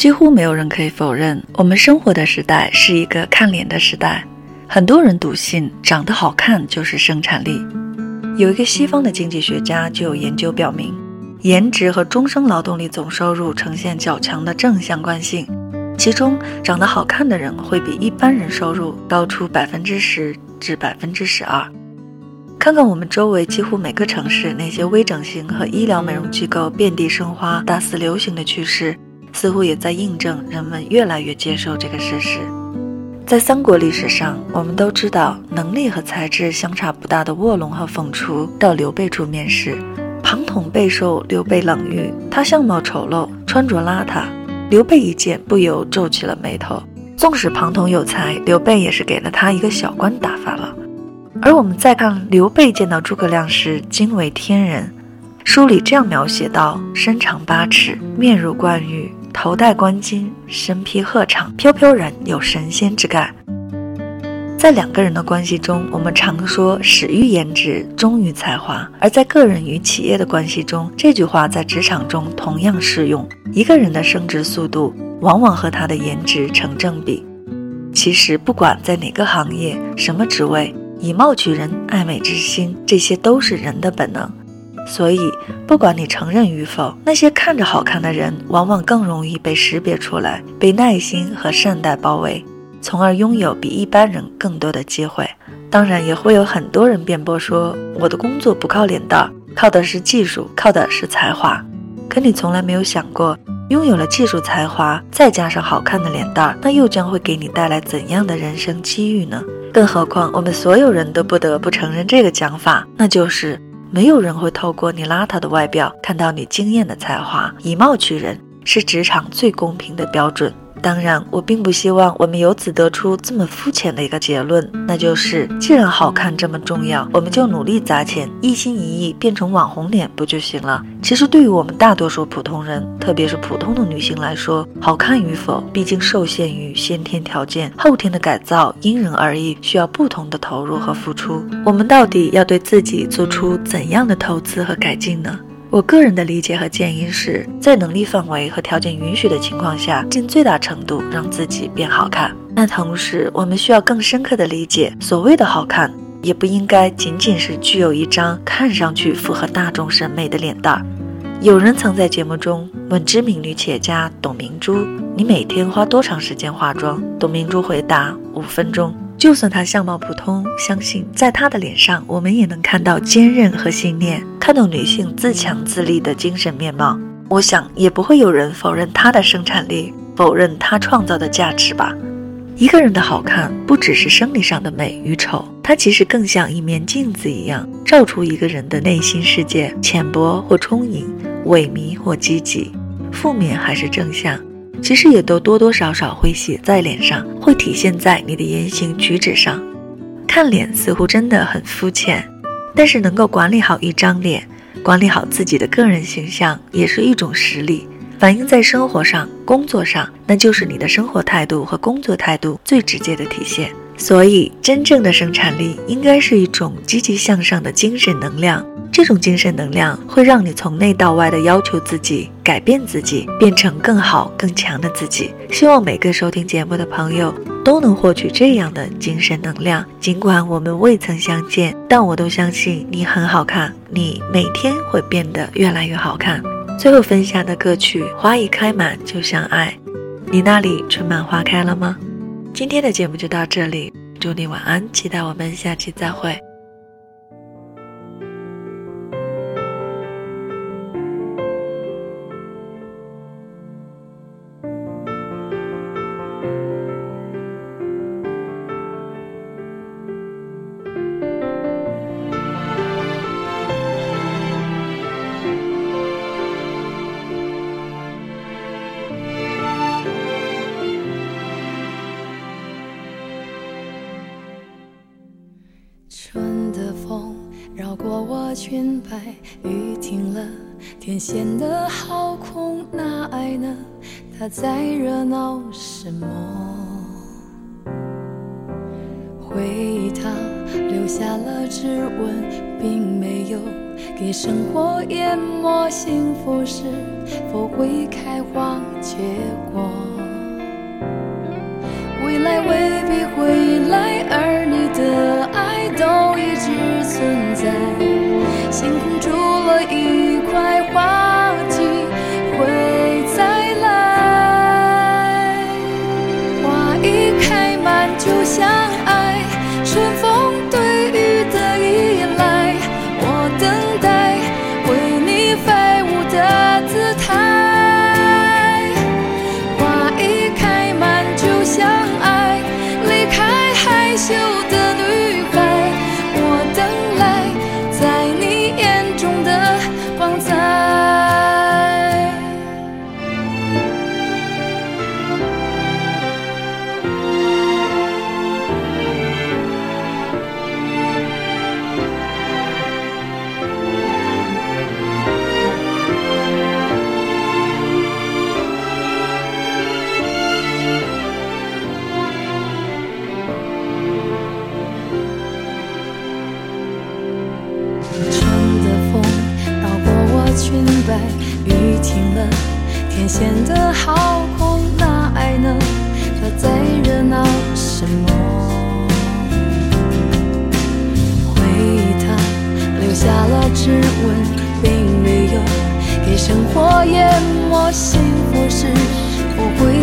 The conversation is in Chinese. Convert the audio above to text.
几乎没有人可以否认，我们生活的时代是一个看脸的时代。很多人笃信长得好看就是生产力。有一个西方的经济学家就有研究表明，颜值和终生劳动力总收入呈现较强的正相关性。其中，长得好看的人会比一般人收入高出百分之十至百分之十二。看看我们周围几乎每个城市那些微整形和医疗美容机构遍地生花、大肆流行的趋势。似乎也在印证人们越来越接受这个事实。在三国历史上，我们都知道能力和才智相差不大的卧龙和凤雏到刘备处面试，庞统备受刘备冷遇，他相貌丑陋，穿着邋遢。刘备一见，不由皱起了眉头。纵使庞统有才，刘备也是给了他一个小官打发了。而我们再看刘备见到诸葛亮时，惊为天人。书里这样描写道：身长八尺，面如冠玉。头戴冠巾，身披鹤氅，飘飘然有神仙之感。在两个人的关系中，我们常说始于颜值，忠于才华；而在个人与企业的关系中，这句话在职场中同样适用。一个人的升职速度，往往和他的颜值成正比。其实，不管在哪个行业、什么职位，以貌取人、爱美之心，这些都是人的本能。所以，不管你承认与否，那些看着好看的人，往往更容易被识别出来，被耐心和善待包围，从而拥有比一般人更多的机会。当然，也会有很多人辩驳说，我的工作不靠脸蛋，靠的是技术，靠的是才华。可你从来没有想过，拥有了技术才华，再加上好看的脸蛋，那又将会给你带来怎样的人生机遇呢？更何况，我们所有人都不得不承认这个讲法，那就是。没有人会透过你邋遢的外表看到你惊艳的才华，以貌取人是职场最公平的标准。当然，我并不希望我们由此得出这么肤浅的一个结论，那就是既然好看这么重要，我们就努力砸钱，一心一意变成网红脸不就行了？其实，对于我们大多数普通人，特别是普通的女性来说，好看与否毕竟受限于先天条件，后天的改造因人而异，需要不同的投入和付出。我们到底要对自己做出怎样的投资和改进呢？我个人的理解和建议是在能力范围和条件允许的情况下，尽最大程度让自己变好看。但同时，我们需要更深刻的理解，所谓的好看，也不应该仅仅是具有一张看上去符合大众审美的脸蛋儿。有人曾在节目中问知名女企业家董明珠：“你每天花多长时间化妆？”董明珠回答：“五分钟。”就算她相貌普通，相信在她的脸上，我们也能看到坚韧和信念，看到女性自强自立的精神面貌。我想，也不会有人否认她的生产力，否认她创造的价值吧。一个人的好看，不只是生理上的美与丑，它其实更像一面镜子一样，照出一个人的内心世界，浅薄或充盈，萎靡或积极，负面还是正向。其实也都多多少少会写在脸上，会体现在你的言行举止上。看脸似乎真的很肤浅，但是能够管理好一张脸，管理好自己的个人形象，也是一种实力。反映在生活上、工作上，那就是你的生活态度和工作态度最直接的体现。所以，真正的生产力应该是一种积极向上的精神能量。这种精神能量会让你从内到外的要求自己，改变自己，变成更好更强的自己。希望每个收听节目的朋友都能获取这样的精神能量。尽管我们未曾相见，但我都相信你很好看，你每天会变得越来越好看。最后分享的歌曲《花一开满就像爱》，你那里春满花开了吗？今天的节目就到这里，祝你晚安，期待我们下期再会。裙摆雨停了天显得好空那爱呢？他在热闹什么？回忆他留下了指纹并没有给生活淹没幸福是否会开花结果。未来未必会来而天显得好空，那爱呢？它在热闹什么？回忆它留下了指纹，并没有给生活淹没。幸福是不会。